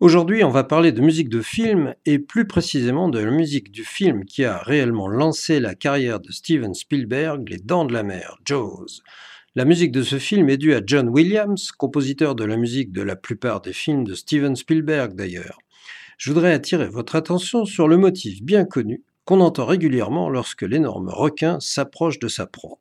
Aujourd'hui, on va parler de musique de film et plus précisément de la musique du film qui a réellement lancé la carrière de Steven Spielberg, Les Dents de la Mer, Jaws. La musique de ce film est due à John Williams, compositeur de la musique de la plupart des films de Steven Spielberg d'ailleurs. Je voudrais attirer votre attention sur le motif bien connu qu'on entend régulièrement lorsque l'énorme requin s'approche de sa proie.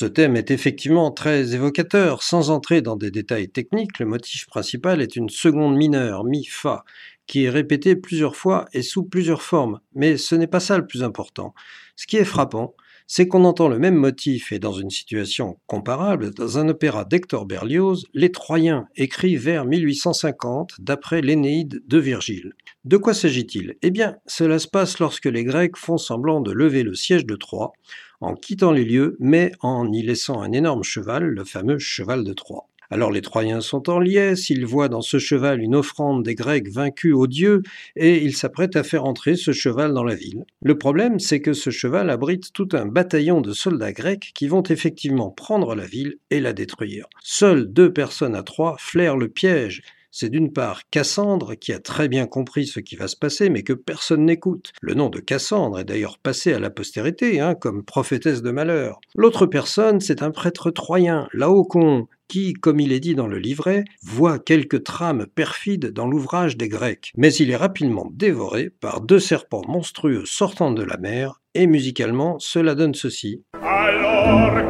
Ce thème est effectivement très évocateur. Sans entrer dans des détails techniques, le motif principal est une seconde mineure, mi-fa, qui est répétée plusieurs fois et sous plusieurs formes. Mais ce n'est pas ça le plus important. Ce qui est frappant, c'est qu'on entend le même motif et dans une situation comparable dans un opéra d'Hector Berlioz, Les Troyens, écrit vers 1850 d'après l'Énéide de Virgile. De quoi s'agit-il? Eh bien, cela se passe lorsque les Grecs font semblant de lever le siège de Troie en quittant les lieux, mais en y laissant un énorme cheval, le fameux cheval de Troie. Alors les Troyens sont en liesse, ils voient dans ce cheval une offrande des Grecs vaincus aux dieux, et ils s'apprêtent à faire entrer ce cheval dans la ville. Le problème, c'est que ce cheval abrite tout un bataillon de soldats grecs qui vont effectivement prendre la ville et la détruire. Seules deux personnes à trois flairent le piège, c'est d'une part Cassandre qui a très bien compris ce qui va se passer mais que personne n'écoute. Le nom de Cassandre est d'ailleurs passé à la postérité hein, comme prophétesse de malheur. L'autre personne, c'est un prêtre troyen, Laocon, qui, comme il est dit dans le livret, voit quelques trames perfides dans l'ouvrage des Grecs, mais il est rapidement dévoré par deux serpents monstrueux sortant de la mer, et musicalement cela donne ceci. Alors,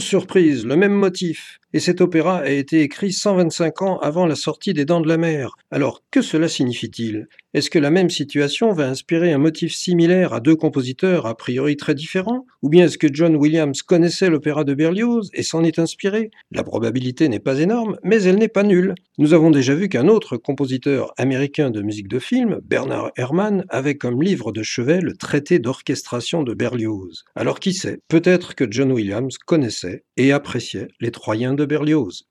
surprise, le même motif. Et cet opéra a été écrit 125 ans avant la sortie des Dents de la Mer. Alors, que cela signifie-t-il? Est-ce que la même situation va inspirer un motif similaire à deux compositeurs a priori très différents? Ou bien est-ce que John Williams connaissait l'opéra de Berlioz et s'en est inspiré? La probabilité n'est pas énorme, mais elle n'est pas nulle. Nous avons déjà vu qu'un autre compositeur américain de musique de film, Bernard Herrmann, avait comme livre de chevet le traité d'orchestration de Berlioz. Alors qui sait? Peut-être que John Williams connaissait et appréciait les Troyens de Berlioz.